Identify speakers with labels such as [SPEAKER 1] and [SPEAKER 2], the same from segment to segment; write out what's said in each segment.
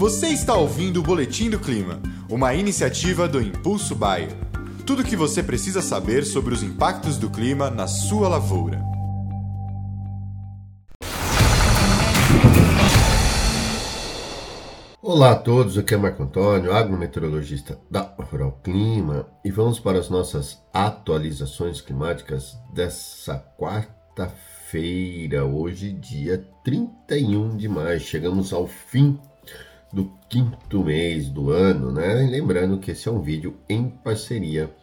[SPEAKER 1] Você está ouvindo o Boletim do Clima, uma iniciativa do Impulso Bayer. Tudo o que você precisa saber sobre os impactos do clima na sua lavoura.
[SPEAKER 2] Olá a todos, aqui é Marco Antônio, agrometeorologista da Rural Clima, e vamos para as nossas atualizações climáticas dessa quarta-feira, hoje, dia 31 de maio. Chegamos ao fim do quinto mês do ano, né? E lembrando que esse é um vídeo em parceria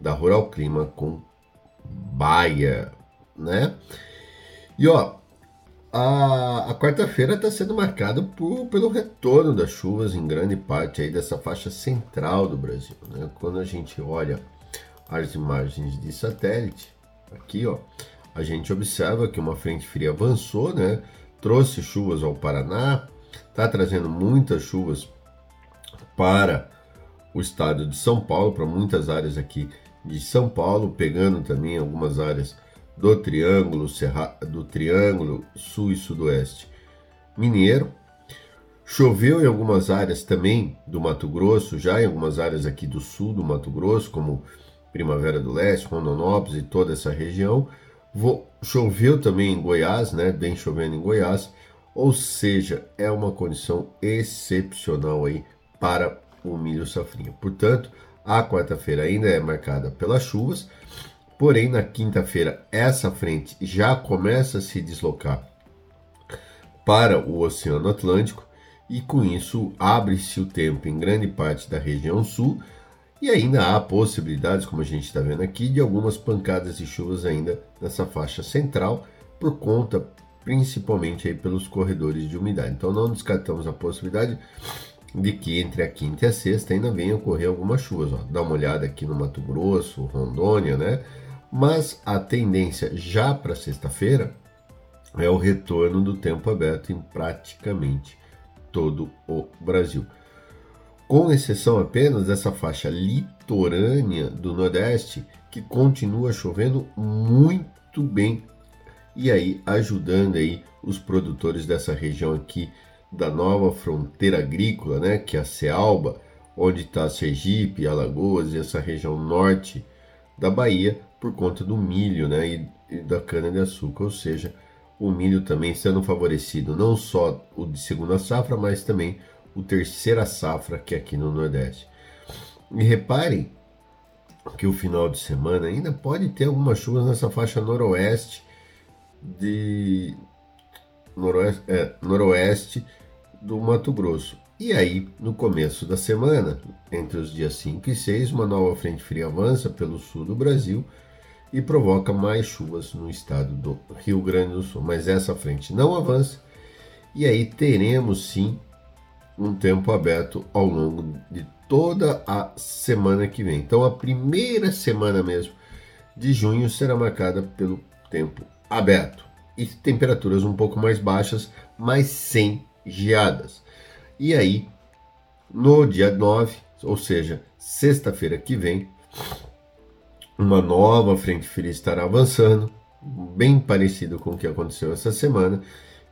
[SPEAKER 2] da Rural Clima com Baia, né? E ó, a, a quarta-feira está sendo marcada por, pelo retorno das chuvas em grande parte aí dessa faixa central do Brasil, né? Quando a gente olha as imagens de satélite, aqui ó, a gente observa que uma frente fria avançou, né? Trouxe chuvas ao Paraná, está trazendo muitas chuvas para o estado de São Paulo, para muitas áreas aqui de São Paulo, pegando também algumas áreas do Triângulo, Serra, do Triângulo Sul e Sudoeste Mineiro. Choveu em algumas áreas também do Mato Grosso, já em algumas áreas aqui do sul do Mato Grosso, como Primavera do Leste, Rondonópolis e toda essa região. Choveu também em Goiás, né? Bem chovendo em Goiás. Ou seja, é uma condição excepcional aí para o milho safrinha. Portanto, a quarta-feira ainda é marcada pelas chuvas, porém na quinta-feira essa frente já começa a se deslocar para o Oceano Atlântico e com isso abre-se o tempo em grande parte da região sul e ainda há possibilidades, como a gente está vendo aqui, de algumas pancadas de chuvas ainda nessa faixa central por conta principalmente aí pelos corredores de umidade. Então não descartamos a possibilidade de que entre a quinta e a sexta ainda venha ocorrer algumas chuvas. Ó. Dá uma olhada aqui no Mato Grosso, Rondônia, né? Mas a tendência já para sexta-feira é o retorno do tempo aberto em praticamente todo o Brasil. Com exceção apenas dessa faixa litorânea do Nordeste, que continua chovendo muito bem e aí ajudando aí os produtores dessa região aqui da nova fronteira agrícola, né, que é a Cealba, onde está Sergipe, Alagoas e essa região norte da Bahia por conta do milho, né, e, e da cana de açúcar, ou seja, o milho também sendo favorecido não só o de segunda safra, mas também o terceira safra que é aqui no Nordeste. E reparem que o final de semana ainda pode ter algumas chuvas nessa faixa noroeste de noroeste, é, noroeste do Mato Grosso. E aí, no começo da semana, entre os dias 5 e 6, uma nova frente fria avança pelo sul do Brasil e provoca mais chuvas no estado do Rio Grande do Sul. Mas essa frente não avança e aí teremos sim um tempo aberto ao longo de toda a semana que vem. Então, a primeira semana mesmo de junho será marcada pelo tempo aberto e temperaturas um pouco mais baixas, mas sem geadas. E aí, no dia 9, ou seja, sexta-feira que vem, uma nova frente fria estará avançando, bem parecido com o que aconteceu essa semana,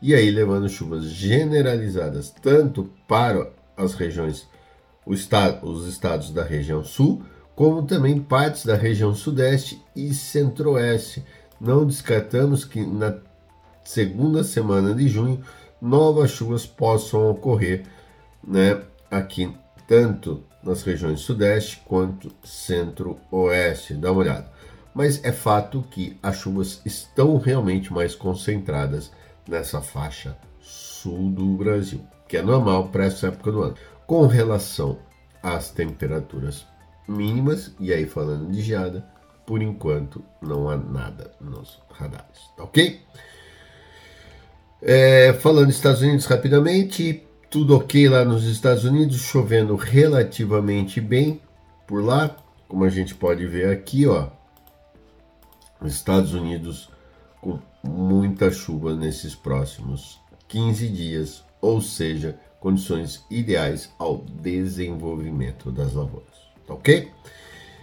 [SPEAKER 2] e aí levando chuvas generalizadas tanto para as regiões, estado, os estados da região sul, como também partes da região sudeste e centro-oeste não descartamos que na segunda semana de junho novas chuvas possam ocorrer, né, aqui tanto nas regiões sudeste quanto centro-oeste. Dá uma olhada. Mas é fato que as chuvas estão realmente mais concentradas nessa faixa sul do Brasil, que é normal para essa época do ano. Com relação às temperaturas mínimas, e aí falando de geada, por enquanto não há nada nos radares, tá ok? É, falando dos Estados Unidos rapidamente, tudo ok lá nos Estados Unidos, chovendo relativamente bem por lá, como a gente pode ver aqui, ó, Estados Unidos com muita chuva nesses próximos 15 dias, ou seja, condições ideais ao desenvolvimento das lavouras, tá ok?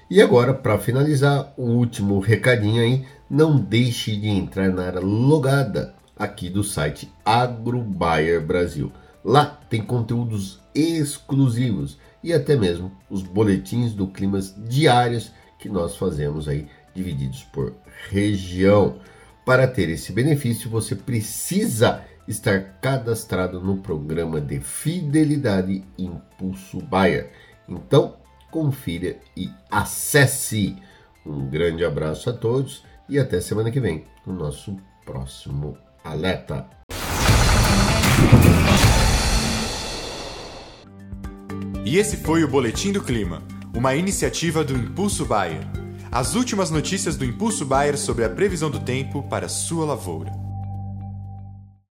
[SPEAKER 2] E agora, para finalizar, um último recadinho aí, não deixe de entrar na área logada aqui do site AgroBuyer Brasil. Lá tem conteúdos exclusivos e até mesmo os boletins do climas diários que nós fazemos aí divididos por região. Para ter esse benefício, você precisa estar cadastrado no programa de fidelidade Impulso Bayer. Então, confira e acesse. Um grande abraço a todos e até semana que vem no nosso próximo alerta.
[SPEAKER 1] E esse foi o Boletim do Clima, uma iniciativa do Impulso Bayer. As últimas notícias do Impulso Bayer sobre a previsão do tempo para sua lavoura.